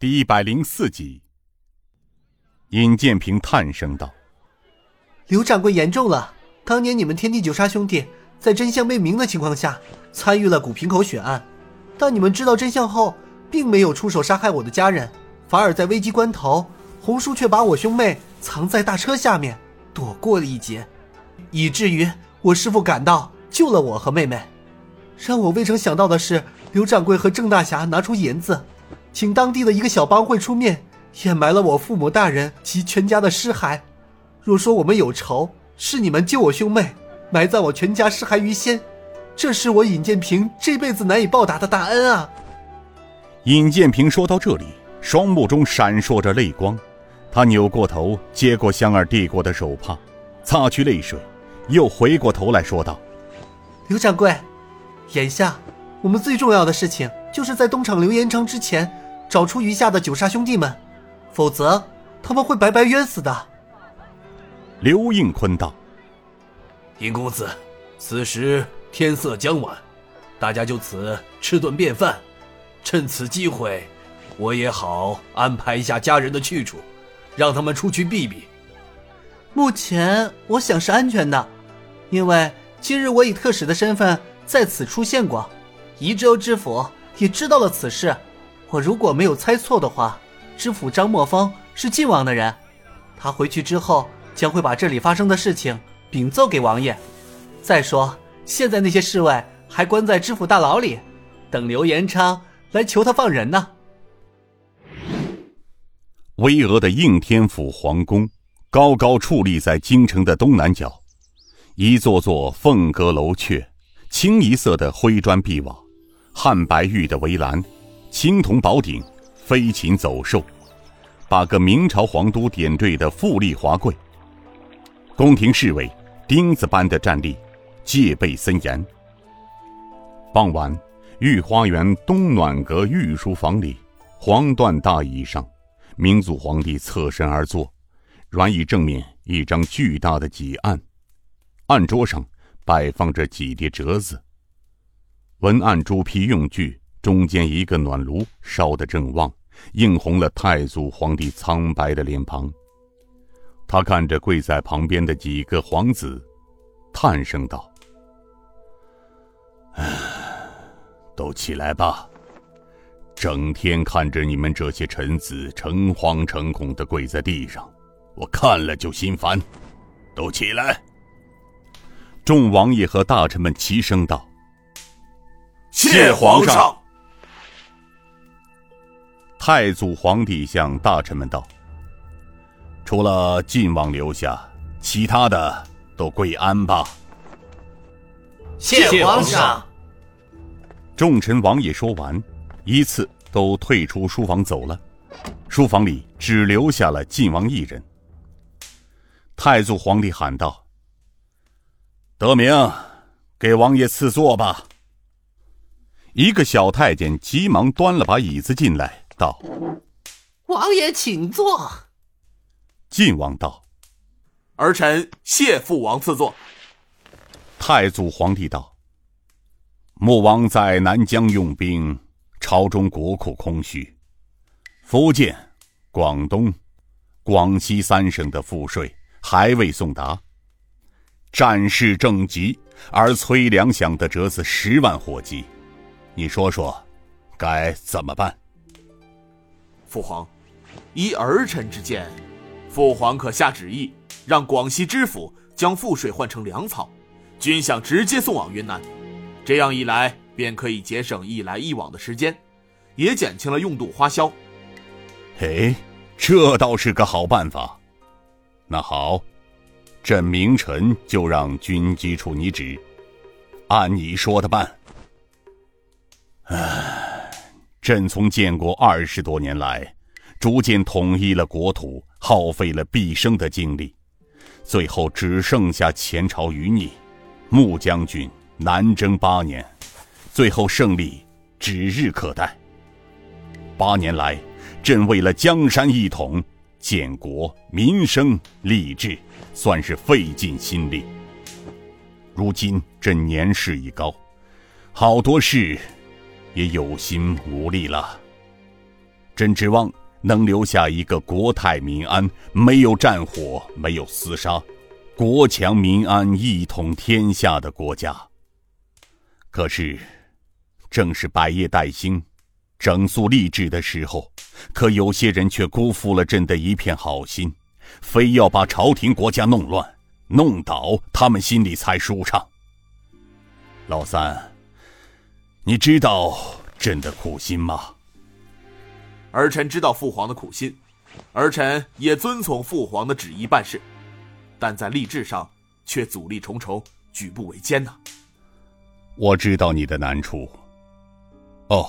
第一百零四集，尹建平叹声道：“刘掌柜言重了。当年你们天地九杀兄弟在真相未明的情况下参与了古平口血案，但你们知道真相后，并没有出手杀害我的家人，反而在危机关头，红叔却把我兄妹藏在大车下面，躲过了一劫，以至于我师父赶到救了我和妹妹。让我未曾想到的是，刘掌柜和郑大侠拿出银子。”请当地的一个小帮会出面掩埋了我父母大人及全家的尸骸。若说我们有仇，是你们救我兄妹，埋葬我全家尸骸于先，这是我尹建平这辈子难以报答的大恩啊！尹建平说到这里，双目中闪烁着泪光，他扭过头接过香儿递过的手帕，擦去泪水，又回过头来说道：“刘掌柜，眼下我们最重要的事情，就是在东厂刘延昌之前。”找出余下的九杀兄弟们，否则他们会白白冤死的。刘应坤道：“尹公子，此时天色将晚，大家就此吃顿便饭，趁此机会，我也好安排一下家人的去处，让他们出去避避。目前我想是安全的，因为今日我以特使的身份在此出现过，宜州知府也知道了此事。”我如果没有猜错的话，知府张墨峰是晋王的人，他回去之后将会把这里发生的事情禀奏给王爷。再说，现在那些侍卫还关在知府大牢里，等刘延昌来求他放人呢。巍峨的应天府皇宫，高高矗立在京城的东南角，一座座凤阁楼阙，清一色的灰砖碧瓦，汉白玉的围栏。青铜宝鼎，飞禽走兽，八个明朝皇都点缀的富丽华贵。宫廷侍卫钉子般的站立，戒备森严。傍晚，御花园东暖阁御书房里，黄缎大椅上，明祖皇帝侧身而坐，软椅正面一张巨大的几案，案桌上摆放着几叠折子，文案朱批用具。中间一个暖炉烧得正旺，映红了太祖皇帝苍白的脸庞。他看着跪在旁边的几个皇子，叹声道：“唉，都起来吧！整天看着你们这些臣子诚惶诚恐的跪在地上，我看了就心烦。都起来！”众王爷和大臣们齐声道：“谢皇上。”太祖皇帝向大臣们道：“除了晋王留下，其他的都跪安吧。”谢皇上。众臣王爷说完，依次都退出书房走了。书房里只留下了晋王一人。太祖皇帝喊道：“德明，给王爷赐座吧。”一个小太监急忙端了把椅子进来。道：“王爷请坐。”晋王道：“儿臣谢父王赐座。”太祖皇帝道：“穆王在南疆用兵，朝中国库空虚，福建、广东、广西三省的赋税还未送达，战事正急，而崔良想的折子十万火急，你说说，该怎么办？”父皇，依儿臣之见，父皇可下旨意，让广西知府将赋税换成粮草，军饷直接送往云南。这样一来，便可以节省一来一往的时间，也减轻了用度花销。哎，这倒是个好办法。那好，朕明晨就让军机处拟旨，按你说的办。唉。朕从建国二十多年来，逐渐统一了国土，耗费了毕生的精力，最后只剩下前朝余孽。穆将军南征八年，最后胜利指日可待。八年来，朕为了江山一统、建国、民生、励志，算是费尽心力。如今朕年事已高，好多事。也有心无力了。朕指望能留下一个国泰民安、没有战火、没有厮杀、国强民安、一统天下的国家。可是，正是百业待兴、整肃吏治的时候，可有些人却辜负了朕的一片好心，非要把朝廷国家弄乱、弄倒，他们心里才舒畅。老三，你知道朕的苦心吗？儿臣知道父皇的苦心，儿臣也遵从父皇的旨意办事，但在吏治上却阻力重重，举步维艰呐。我知道你的难处。哦，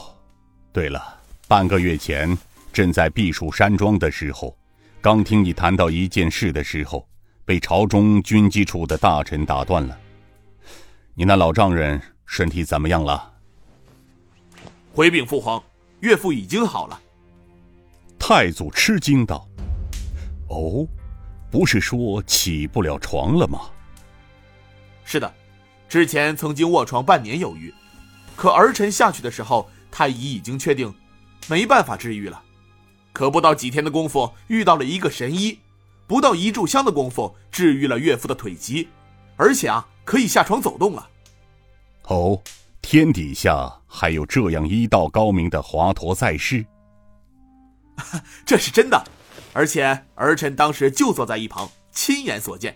对了，半个月前，朕在避暑山庄的时候，刚听你谈到一件事的时候，被朝中军机处的大臣打断了。你那老丈人身体怎么样了？回禀父皇，岳父已经好了。太祖吃惊道：“哦，不是说起不了床了吗？”“是的，之前曾经卧床半年有余，可儿臣下去的时候，太医已经确定没办法治愈了。可不到几天的功夫，遇到了一个神医，不到一炷香的功夫，治愈了岳父的腿疾，而且啊，可以下床走动了。”“哦，天底下还有这样医道高明的华佗在世？” 这是真的，而且儿臣当时就坐在一旁，亲眼所见。